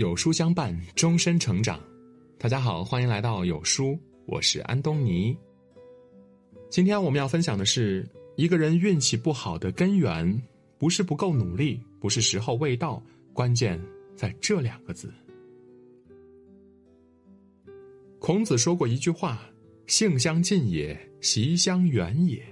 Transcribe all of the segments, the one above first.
有书相伴，终身成长。大家好，欢迎来到有书，我是安东尼。今天我们要分享的是，一个人运气不好的根源，不是不够努力，不是时候未到，关键在这两个字。孔子说过一句话：“性相近也，习相远也。”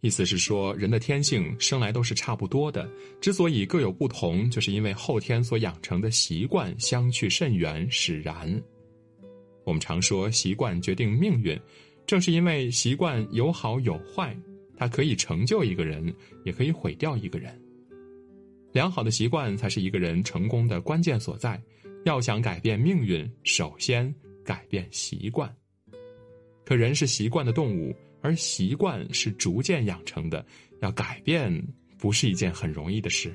意思是说，人的天性生来都是差不多的，之所以各有不同，就是因为后天所养成的习惯相去甚远，使然。我们常说习惯决定命运，正是因为习惯有好有坏，它可以成就一个人，也可以毁掉一个人。良好的习惯才是一个人成功的关键所在。要想改变命运，首先改变习惯。可人是习惯的动物。而习惯是逐渐养成的，要改变不是一件很容易的事。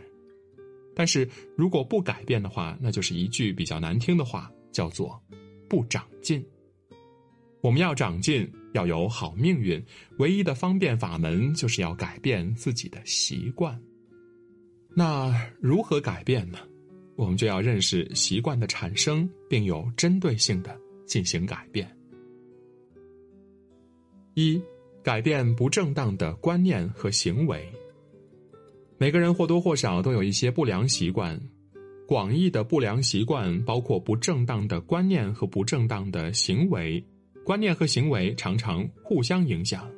但是如果不改变的话，那就是一句比较难听的话，叫做“不长进”。我们要长进，要有好命运，唯一的方便法门就是要改变自己的习惯。那如何改变呢？我们就要认识习惯的产生，并有针对性的进行改变。一。改变不正当的观念和行为。每个人或多或少都有一些不良习惯，广义的不良习惯包括不正当的观念和不正当的行为。观念和行为常常互相影响。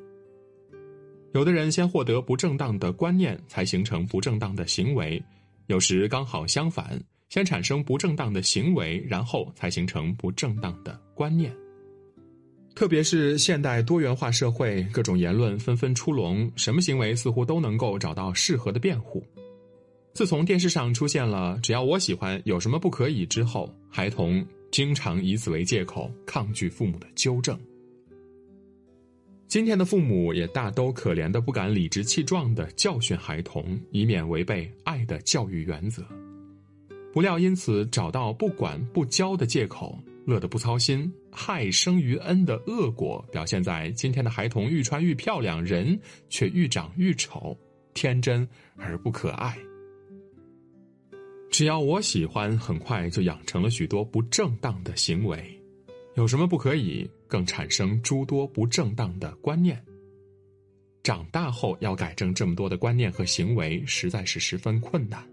有的人先获得不正当的观念，才形成不正当的行为；有时刚好相反，先产生不正当的行为，然后才形成不正当的观念。特别是现代多元化社会，各种言论纷纷出笼，什么行为似乎都能够找到适合的辩护。自从电视上出现了“只要我喜欢，有什么不可以”之后，孩童经常以此为借口抗拒父母的纠正。今天的父母也大都可怜的不敢理直气壮的教训孩童，以免违背爱的教育原则。不料因此找到不管不教的借口。乐得不操心，害生于恩的恶果表现在今天的孩童愈穿愈漂亮，人却愈长愈丑，天真而不可爱。只要我喜欢，很快就养成了许多不正当的行为。有什么不可以？更产生诸多不正当的观念。长大后要改正这么多的观念和行为，实在是十分困难。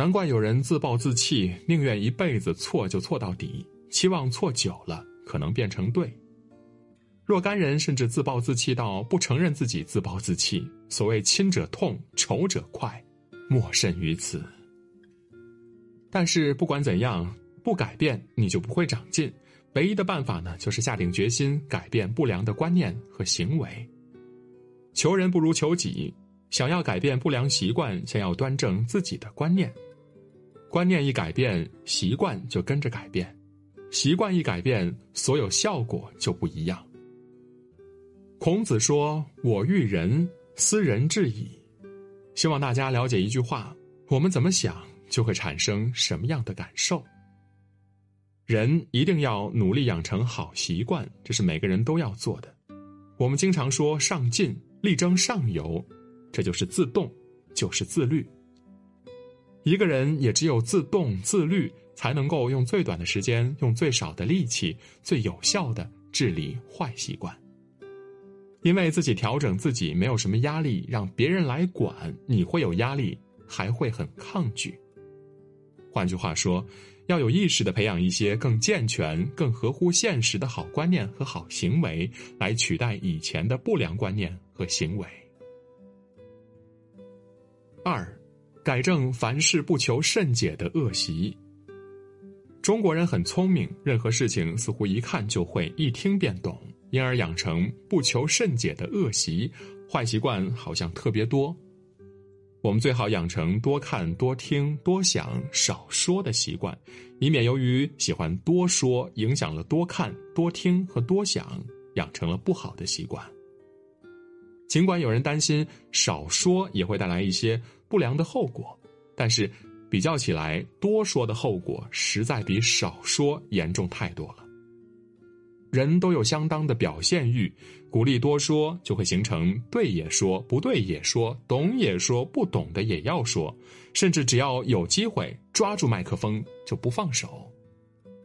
难怪有人自暴自弃，宁愿一辈子错就错到底，期望错久了可能变成对。若干人甚至自暴自弃到不承认自己自暴自弃。所谓亲者痛，仇者快，莫甚于此。但是不管怎样，不改变你就不会长进。唯一的办法呢，就是下定决心改变不良的观念和行为。求人不如求己。想要改变不良习惯，先要端正自己的观念。观念一改变，习惯就跟着改变；习惯一改变，所有效果就不一样。孔子说：“我欲人，斯人至矣。”希望大家了解一句话：我们怎么想，就会产生什么样的感受。人一定要努力养成好习惯，这是每个人都要做的。我们经常说上进，力争上游。这就是自动，就是自律。一个人也只有自动自律，才能够用最短的时间，用最少的力气，最有效的治理坏习惯。因为自己调整自己没有什么压力，让别人来管，你会有压力，还会很抗拒。换句话说，要有意识的培养一些更健全、更合乎现实的好观念和好行为，来取代以前的不良观念和行为。二，改正凡事不求甚解的恶习。中国人很聪明，任何事情似乎一看就会，一听便懂，因而养成不求甚解的恶习，坏习惯好像特别多。我们最好养成多看、多听、多想、少说的习惯，以免由于喜欢多说，影响了多看、多听和多想，养成了不好的习惯。尽管有人担心少说也会带来一些不良的后果，但是比较起来，多说的后果实在比少说严重太多了。人都有相当的表现欲，鼓励多说，就会形成对也说，不对也说，懂也说，不懂的也要说，甚至只要有机会抓住麦克风就不放手，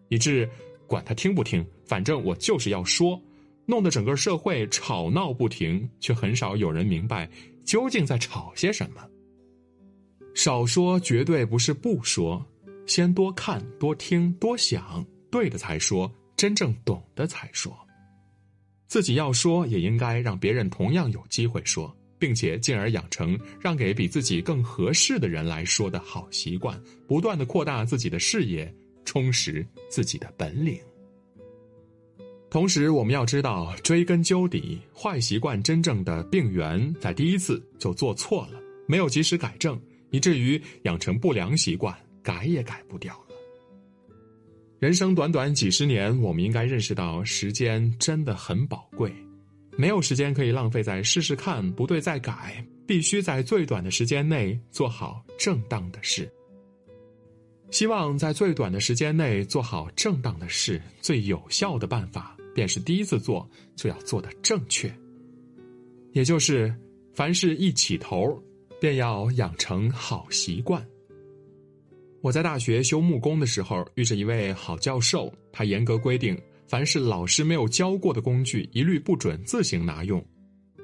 以致管他听不听，反正我就是要说，弄得整个社会吵闹不停，却很少有人明白究竟在吵些什么。少说绝对不是不说，先多看、多听、多想，对的才说。真正懂的才说，自己要说，也应该让别人同样有机会说，并且进而养成让给比自己更合适的人来说的好习惯，不断的扩大自己的视野，充实自己的本领。同时，我们要知道，追根究底，坏习惯真正的病源在第一次就做错了，没有及时改正，以至于养成不良习惯，改也改不掉了。人生短短几十年，我们应该认识到时间真的很宝贵，没有时间可以浪费在试试看，不对再改，必须在最短的时间内做好正当的事。希望在最短的时间内做好正当的事，最有效的办法便是第一次做就要做的正确，也就是凡事一起头，便要养成好习惯。我在大学修木工的时候，遇着一位好教授，他严格规定，凡是老师没有教过的工具，一律不准自行拿用，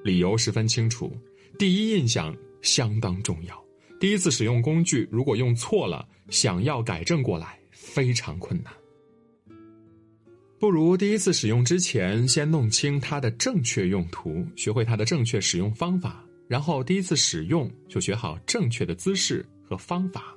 理由十分清楚：第一印象相当重要。第一次使用工具，如果用错了，想要改正过来非常困难。不如第一次使用之前，先弄清它的正确用途，学会它的正确使用方法，然后第一次使用就学好正确的姿势和方法。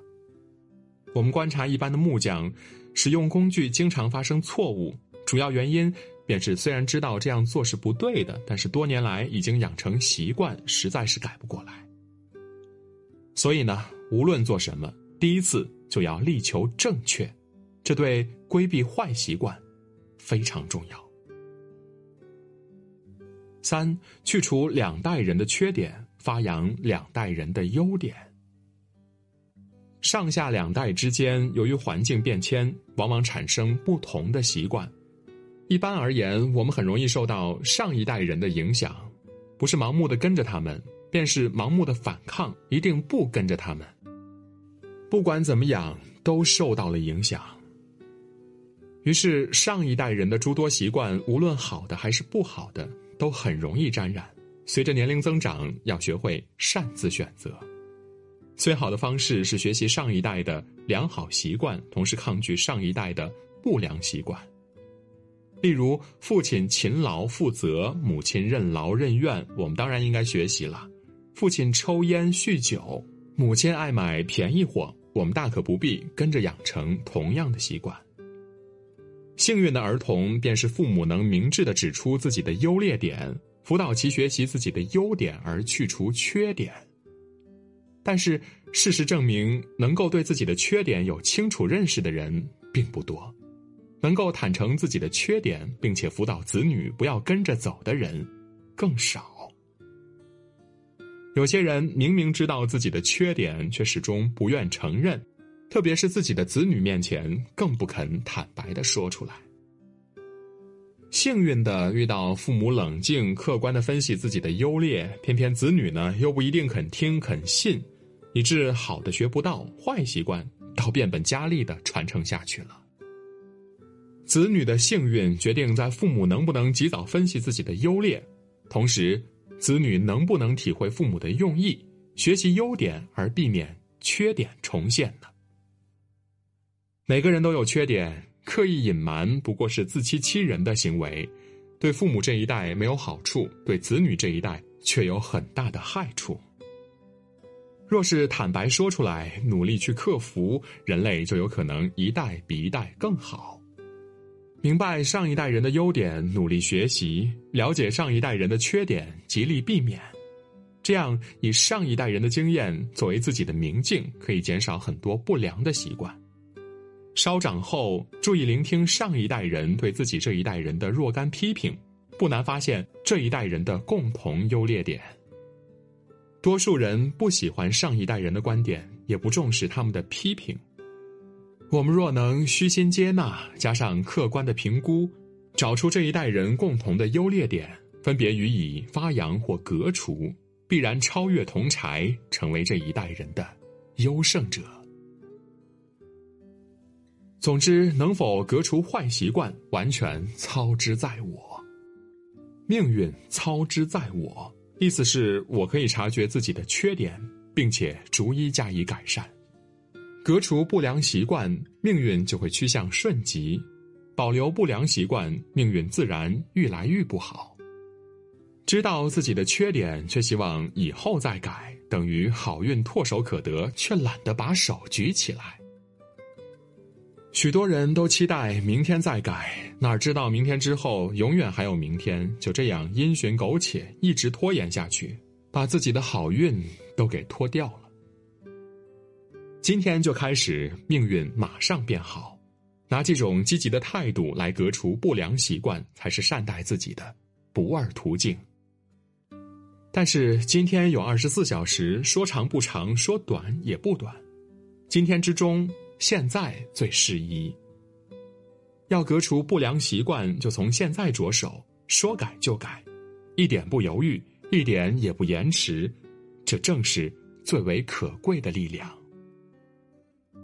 我们观察一般的木匠，使用工具经常发生错误，主要原因便是虽然知道这样做是不对的，但是多年来已经养成习惯，实在是改不过来。所以呢，无论做什么，第一次就要力求正确，这对规避坏习惯非常重要。三，去除两代人的缺点，发扬两代人的优点。上下两代之间，由于环境变迁，往往产生不同的习惯。一般而言，我们很容易受到上一代人的影响，不是盲目的跟着他们，便是盲目的反抗，一定不跟着他们。不管怎么样，都受到了影响。于是，上一代人的诸多习惯，无论好的还是不好的，都很容易沾染。随着年龄增长，要学会擅自选择。最好的方式是学习上一代的良好习惯，同时抗拒上一代的不良习惯。例如，父亲勤劳负责，母亲任劳任怨，我们当然应该学习了。父亲抽烟酗酒，母亲爱买便宜货，我们大可不必跟着养成同样的习惯。幸运的儿童便是父母能明智的指出自己的优劣点，辅导其学习自己的优点而去除缺点。但是，事实证明，能够对自己的缺点有清楚认识的人并不多，能够坦诚自己的缺点并且辅导子女不要跟着走的人更少。有些人明明知道自己的缺点，却始终不愿承认，特别是自己的子女面前，更不肯坦白的说出来。幸运的遇到父母冷静客观的分析自己的优劣，偏偏子女呢又不一定肯听肯信。以致好的学不到，坏习惯倒变本加厉的传承下去了。子女的幸运决定在父母能不能及早分析自己的优劣，同时子女能不能体会父母的用意，学习优点而避免缺点重现呢？每个人都有缺点，刻意隐瞒不过是自欺欺人的行为，对父母这一代没有好处，对子女这一代却有很大的害处。若是坦白说出来，努力去克服，人类就有可能一代比一代更好。明白上一代人的优点，努力学习；了解上一代人的缺点，极力避免。这样，以上一代人的经验作为自己的明镜，可以减少很多不良的习惯。稍长后，注意聆听上一代人对自己这一代人的若干批评，不难发现这一代人的共同优劣点。多数人不喜欢上一代人的观点，也不重视他们的批评。我们若能虚心接纳，加上客观的评估，找出这一代人共同的优劣点，分别予以发扬或革除，必然超越同柴，成为这一代人的优胜者。总之，能否革除坏习惯，完全操之在我。命运操之在我，意思是我可以察觉自己的缺点，并且逐一加以改善。革除不良习惯，命运就会趋向顺极；保留不良习惯，命运自然愈来愈不好。知道自己的缺点，却希望以后再改，等于好运唾手可得，却懒得把手举起来。许多人都期待明天再改，哪知道明天之后永远还有明天，就这样因循苟且，一直拖延下去，把自己的好运都给拖掉了。今天就开始，命运马上变好，拿这种积极的态度来革除不良习惯，才是善待自己的不二途径。但是今天有二十四小时，说长不长，说短也不短，今天之中。现在最适宜。要革除不良习惯，就从现在着手，说改就改，一点不犹豫，一点也不延迟，这正是最为可贵的力量。